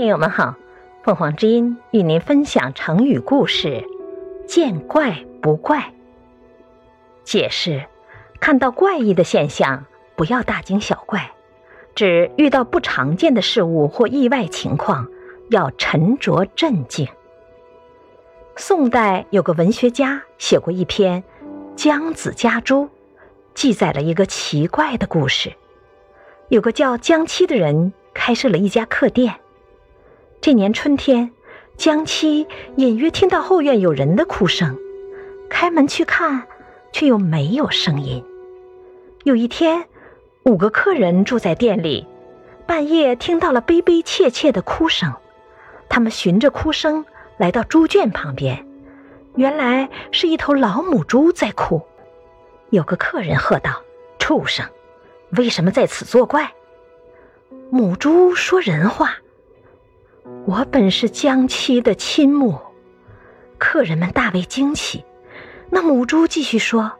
听友们好，凤凰之音与您分享成语故事“见怪不怪”。解释：看到怪异的现象，不要大惊小怪，指遇到不常见的事物或意外情况，要沉着镇静。宋代有个文学家写过一篇《姜子家猪》，记载了一个奇怪的故事。有个叫姜七的人开设了一家客店。这年春天，江七隐约听到后院有人的哭声，开门去看，却又没有声音。有一天，五个客人住在店里，半夜听到了悲悲切切的哭声，他们循着哭声来到猪圈旁边，原来是一头老母猪在哭。有个客人喝道：“畜生！”为什么在此作怪？母猪说人话。我本是江妻的亲母。客人们大为惊奇。那母猪继续说：“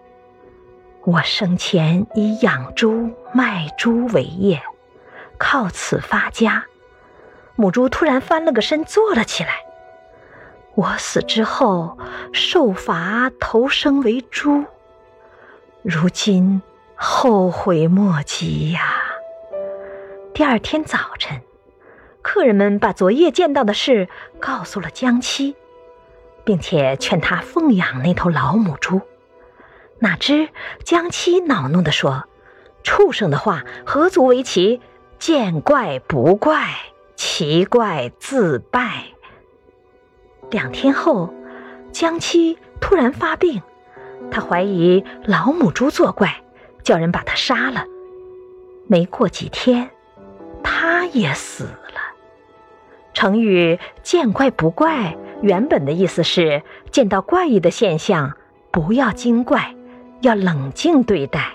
我生前以养猪卖猪为业，靠此发家。”母猪突然翻了个身，坐了起来。我死之后，受罚投生为猪。如今。后悔莫及呀！第二天早晨，客人们把昨夜见到的事告诉了江七，并且劝他奉养那头老母猪。哪知江七恼怒地说：“畜生的话何足为奇？见怪不怪，奇怪自败。”两天后，江七突然发病，他怀疑老母猪作怪。叫人把他杀了。没过几天，他也死了。成语“见怪不怪”原本的意思是见到怪异的现象不要惊怪，要冷静对待。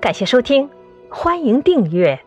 感谢收听，欢迎订阅。